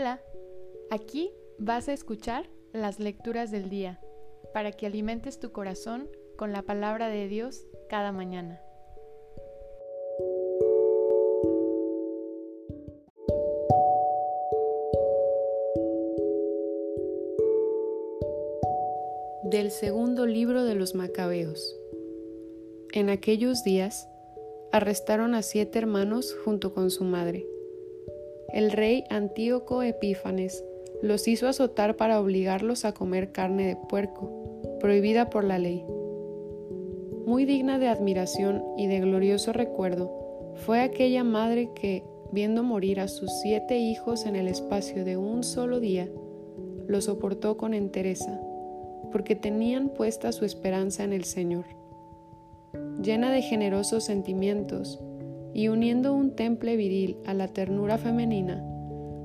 Hola, aquí vas a escuchar las lecturas del día para que alimentes tu corazón con la palabra de Dios cada mañana. Del segundo libro de los Macabeos. En aquellos días arrestaron a siete hermanos junto con su madre el rey Antíoco Epífanes los hizo azotar para obligarlos a comer carne de puerco, prohibida por la ley. Muy digna de admiración y de glorioso recuerdo fue aquella madre que, viendo morir a sus siete hijos en el espacio de un solo día, lo soportó con entereza, porque tenían puesta su esperanza en el Señor. Llena de generosos sentimientos, y uniendo un temple viril a la ternura femenina,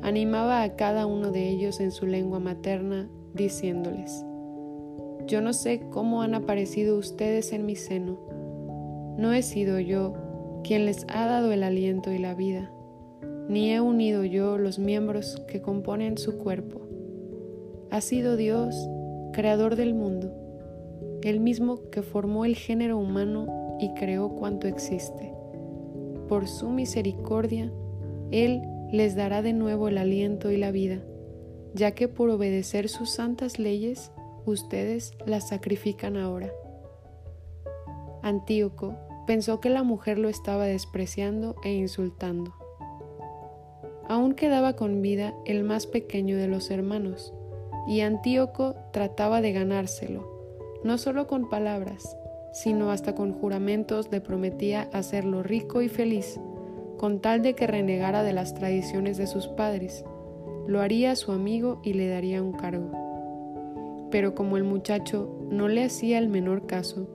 animaba a cada uno de ellos en su lengua materna, diciéndoles, Yo no sé cómo han aparecido ustedes en mi seno, no he sido yo quien les ha dado el aliento y la vida, ni he unido yo los miembros que componen su cuerpo. Ha sido Dios, creador del mundo, el mismo que formó el género humano y creó cuanto existe por su misericordia, Él les dará de nuevo el aliento y la vida, ya que por obedecer sus santas leyes, ustedes las sacrifican ahora. Antíoco pensó que la mujer lo estaba despreciando e insultando. Aún quedaba con vida el más pequeño de los hermanos, y Antíoco trataba de ganárselo, no solo con palabras, sino hasta con juramentos le prometía hacerlo rico y feliz, con tal de que renegara de las tradiciones de sus padres, lo haría su amigo y le daría un cargo. Pero como el muchacho no le hacía el menor caso,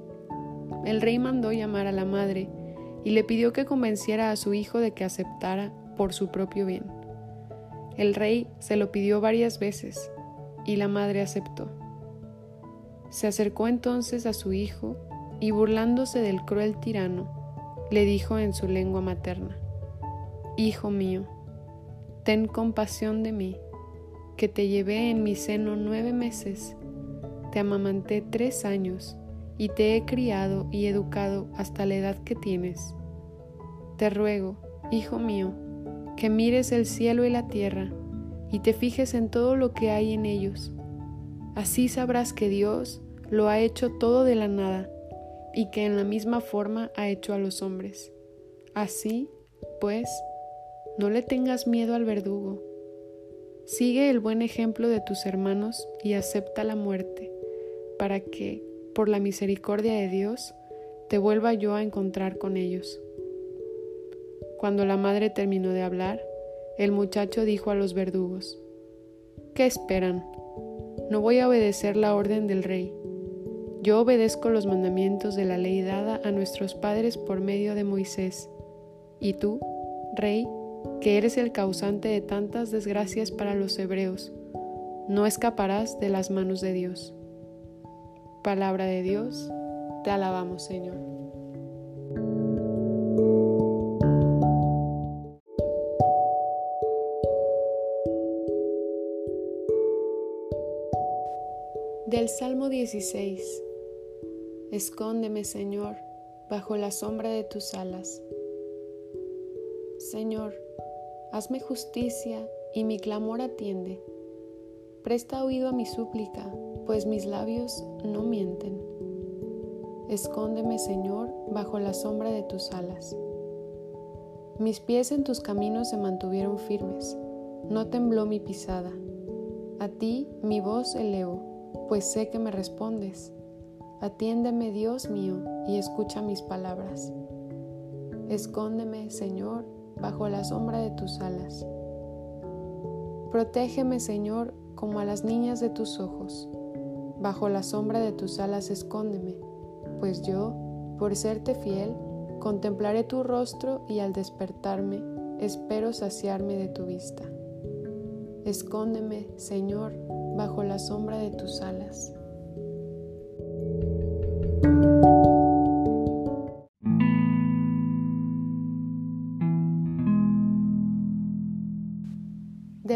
el rey mandó llamar a la madre y le pidió que convenciera a su hijo de que aceptara por su propio bien. El rey se lo pidió varias veces y la madre aceptó. Se acercó entonces a su hijo y burlándose del cruel tirano, le dijo en su lengua materna, Hijo mío, ten compasión de mí, que te llevé en mi seno nueve meses, te amamanté tres años y te he criado y educado hasta la edad que tienes. Te ruego, hijo mío, que mires el cielo y la tierra y te fijes en todo lo que hay en ellos. Así sabrás que Dios lo ha hecho todo de la nada y que en la misma forma ha hecho a los hombres. Así, pues, no le tengas miedo al verdugo. Sigue el buen ejemplo de tus hermanos y acepta la muerte, para que, por la misericordia de Dios, te vuelva yo a encontrar con ellos. Cuando la madre terminó de hablar, el muchacho dijo a los verdugos, ¿Qué esperan? No voy a obedecer la orden del rey yo obedezco los mandamientos de la ley dada a nuestros padres por medio de Moisés. Y tú, Rey, que eres el causante de tantas desgracias para los hebreos, no escaparás de las manos de Dios. Palabra de Dios, te alabamos Señor. Del Salmo 16 Escóndeme, Señor, bajo la sombra de tus alas. Señor, hazme justicia y mi clamor atiende. Presta oído a mi súplica, pues mis labios no mienten. Escóndeme, Señor, bajo la sombra de tus alas. Mis pies en tus caminos se mantuvieron firmes, no tembló mi pisada. A ti mi voz elevo, pues sé que me respondes. Atiéndeme, Dios mío, y escucha mis palabras. Escóndeme, Señor, bajo la sombra de tus alas. Protégeme, Señor, como a las niñas de tus ojos. Bajo la sombra de tus alas escóndeme, pues yo, por serte fiel, contemplaré tu rostro y al despertarme, espero saciarme de tu vista. Escóndeme, Señor, bajo la sombra de tus alas.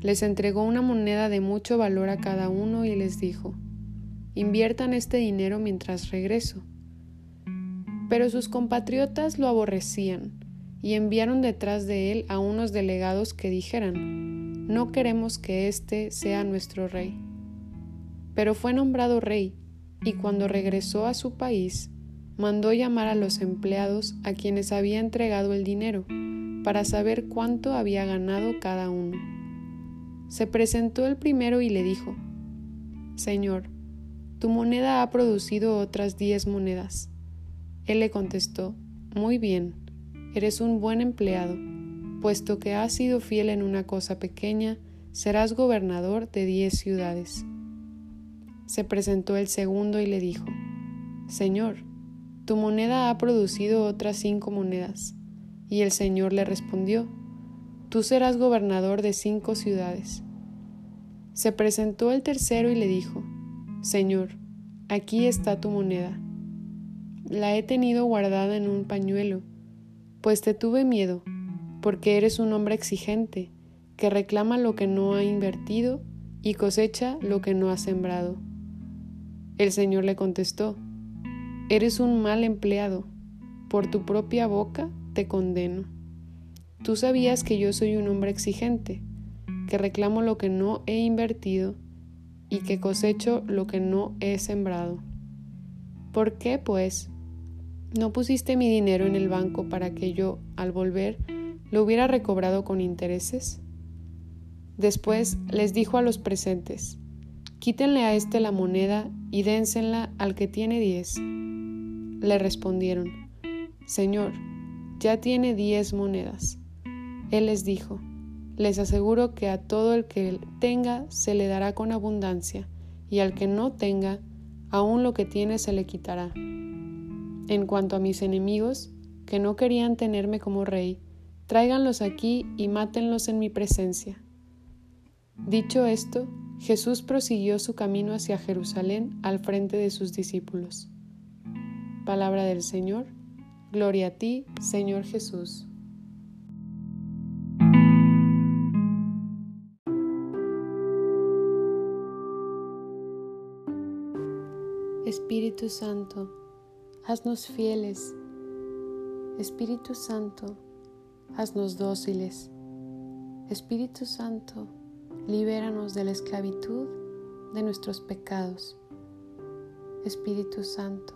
les entregó una moneda de mucho valor a cada uno y les dijo, inviertan este dinero mientras regreso. Pero sus compatriotas lo aborrecían y enviaron detrás de él a unos delegados que dijeran, no queremos que éste sea nuestro rey. Pero fue nombrado rey y cuando regresó a su país, mandó llamar a los empleados a quienes había entregado el dinero para saber cuánto había ganado cada uno. Se presentó el primero y le dijo, Señor, tu moneda ha producido otras diez monedas. Él le contestó, Muy bien, eres un buen empleado, puesto que has sido fiel en una cosa pequeña, serás gobernador de diez ciudades. Se presentó el segundo y le dijo, Señor, tu moneda ha producido otras cinco monedas. Y el Señor le respondió, Tú serás gobernador de cinco ciudades. Se presentó el tercero y le dijo, Señor, aquí está tu moneda. La he tenido guardada en un pañuelo, pues te tuve miedo, porque eres un hombre exigente, que reclama lo que no ha invertido y cosecha lo que no ha sembrado. El Señor le contestó, Eres un mal empleado, por tu propia boca te condeno. Tú sabías que yo soy un hombre exigente, que reclamo lo que no he invertido y que cosecho lo que no he sembrado. ¿Por qué, pues, no pusiste mi dinero en el banco para que yo, al volver, lo hubiera recobrado con intereses? Después les dijo a los presentes, Quítenle a éste la moneda y dénsela al que tiene diez. Le respondieron, Señor, ya tiene diez monedas. Él les dijo, les aseguro que a todo el que tenga se le dará con abundancia, y al que no tenga, aún lo que tiene se le quitará. En cuanto a mis enemigos, que no querían tenerme como rey, tráiganlos aquí y mátenlos en mi presencia. Dicho esto, Jesús prosiguió su camino hacia Jerusalén al frente de sus discípulos. Palabra del Señor. Gloria a ti, Señor Jesús. Espíritu Santo, haznos fieles. Espíritu Santo, haznos dóciles. Espíritu Santo, libéranos de la esclavitud de nuestros pecados. Espíritu Santo,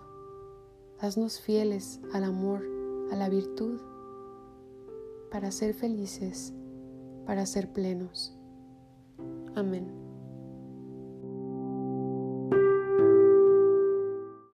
Haznos fieles al amor, a la virtud, para ser felices, para ser plenos. Amén.